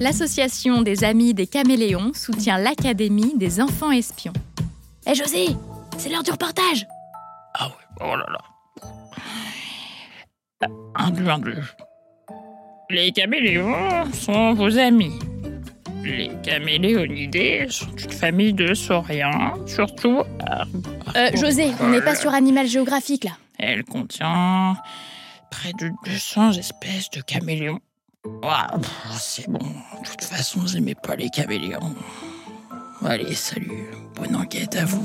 L'association des amis des caméléons soutient l'Académie des enfants espions. Hé José, c'est l'heure du reportage Ah oui, oh là là. Un, deux, un, deux. Les caméléons sont vos amis. Les caméléonidés sont une famille de sauriens, surtout Euh, José, on n'est pas sur Animal Géographique là. Elle contient près de 200 espèces de caméléons. Ouah, pff, c'est bon, de toute façon, n'aimez pas les caméléons. Allez, salut, bonne enquête à vous.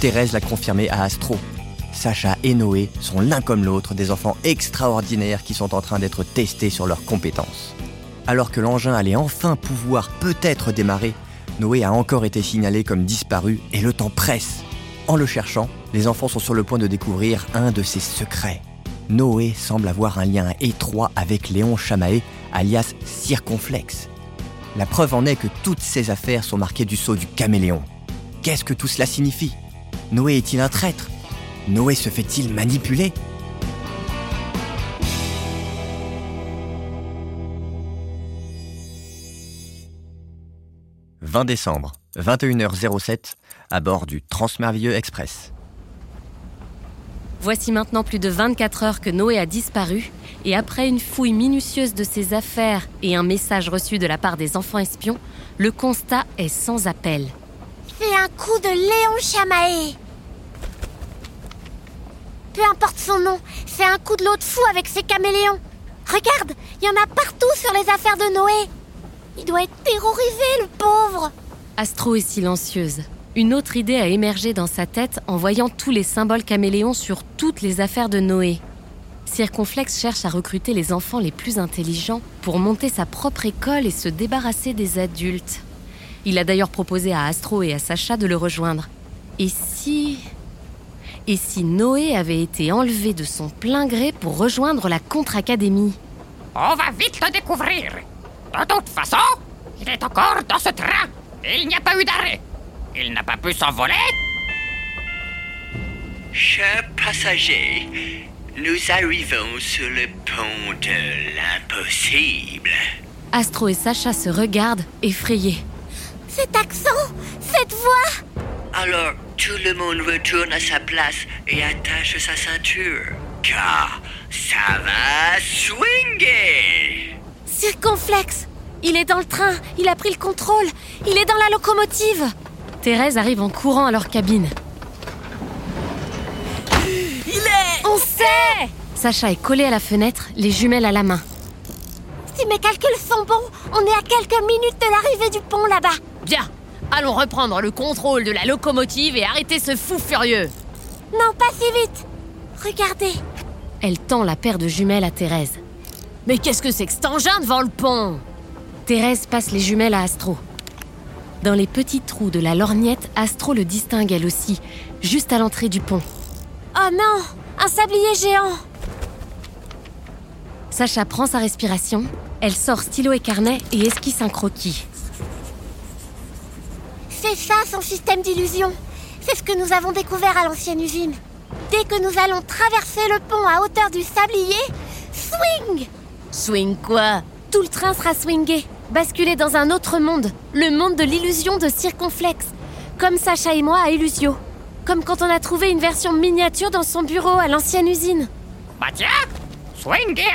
Thérèse l'a confirmé à Astro. Sacha et Noé sont l'un comme l'autre des enfants extraordinaires qui sont en train d'être testés sur leurs compétences. Alors que l'engin allait enfin pouvoir peut-être démarrer, Noé a encore été signalé comme disparu et le temps presse. En le cherchant, les enfants sont sur le point de découvrir un de ses secrets. Noé semble avoir un lien étroit avec Léon Chamaé, alias Circonflexe. La preuve en est que toutes ces affaires sont marquées du sceau du caméléon. Qu'est-ce que tout cela signifie? Noé est-il un traître? Noé se fait-il manipuler « 20 décembre, 21h07, à bord du Transmerveilleux Express. Voici maintenant plus de 24 heures que Noé a disparu, et après une fouille minutieuse de ses affaires et un message reçu de la part des enfants espions, le constat est sans appel. C'est un coup de Léon Chamaé. Peu importe son nom, c'est un coup de l'autre fou avec ses caméléons. Regarde, il y en a partout sur les affaires de Noé. Il doit être terrorisé, le pauvre. Astro est silencieuse. Une autre idée a émergé dans sa tête en voyant tous les symboles caméléons sur toutes les affaires de Noé. Circonflexe cherche à recruter les enfants les plus intelligents pour monter sa propre école et se débarrasser des adultes. Il a d'ailleurs proposé à Astro et à Sacha de le rejoindre. Et si... Et si Noé avait été enlevé de son plein gré pour rejoindre la contre-académie? On va vite le découvrir. De toute façon, il est encore dans ce train et il n'y a pas eu d'arrêt. Il n'a pas pu s'envoler Chers passagers, nous arrivons sur le pont de l'impossible. Astro et Sacha se regardent, effrayés. Cet accent Cette voix Alors, tout le monde retourne à sa place et attache sa ceinture. Car ça va swinguer. Circonflexe Il est dans le train, il a pris le contrôle, il est dans la locomotive Thérèse arrive en courant à leur cabine. On sait Sacha est collée à la fenêtre, les jumelles à la main. Si mes calculs sont bons, on est à quelques minutes de l'arrivée du pont là-bas Bien, allons reprendre le contrôle de la locomotive et arrêter ce fou furieux. Non, pas si vite Regardez Elle tend la paire de jumelles à Thérèse. Mais qu'est-ce que c'est que cet engin devant le pont? Thérèse passe les jumelles à Astro. Dans les petits trous de la lorgnette, Astro le distingue elle aussi, juste à l'entrée du pont. Oh non Un sablier géant Sacha prend sa respiration, elle sort stylo et carnet et esquisse un croquis. C'est ça son système d'illusion C'est ce que nous avons découvert à l'ancienne usine. Dès que nous allons traverser le pont à hauteur du sablier, swing Swing quoi? Tout le train sera swingé, basculé dans un autre monde, le monde de l'illusion de Circonflexe, comme Sacha et moi à Illusio. Comme quand on a trouvé une version miniature dans son bureau à l'ancienne usine. Bah tiens,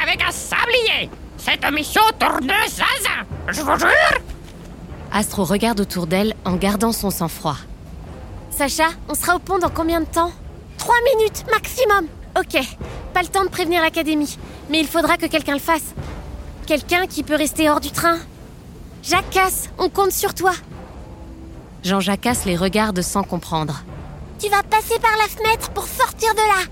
avec un sablier. Cette mission tourne zinzin, je vous jure. Astro regarde autour d'elle en gardant son sang-froid. Sacha, on sera au pont dans combien de temps? Trois minutes maximum Ok, pas le temps de prévenir l'académie, mais il faudra que quelqu'un le fasse. Quelqu'un qui peut rester hors du train Jacasse, on compte sur toi Jean Jacasse les regarde sans comprendre. Tu vas passer par la fenêtre pour sortir de là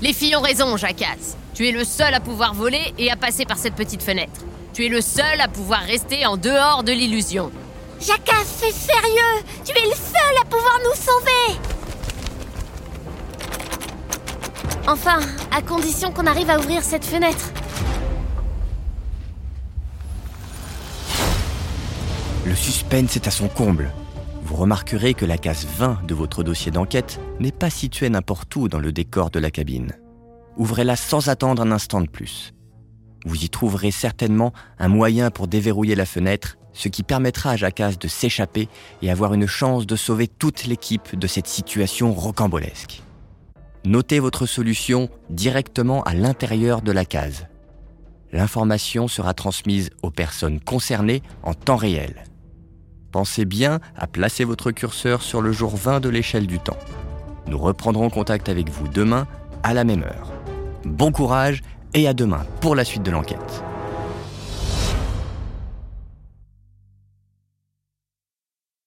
Les filles ont raison, Jacasse. Tu es le seul à pouvoir voler et à passer par cette petite fenêtre. Tu es le seul à pouvoir rester en dehors de l'illusion. Jacasse, c'est sérieux Tu es le seul à pouvoir nous Enfin, à condition qu'on arrive à ouvrir cette fenêtre. Le suspense est à son comble. Vous remarquerez que la case 20 de votre dossier d'enquête n'est pas située n'importe où dans le décor de la cabine. Ouvrez-la sans attendre un instant de plus. Vous y trouverez certainement un moyen pour déverrouiller la fenêtre, ce qui permettra à Jacasse de s'échapper et avoir une chance de sauver toute l'équipe de cette situation rocambolesque. Notez votre solution directement à l'intérieur de la case. L'information sera transmise aux personnes concernées en temps réel. Pensez bien à placer votre curseur sur le jour 20 de l'échelle du temps. Nous reprendrons contact avec vous demain à la même heure. Bon courage et à demain pour la suite de l'enquête.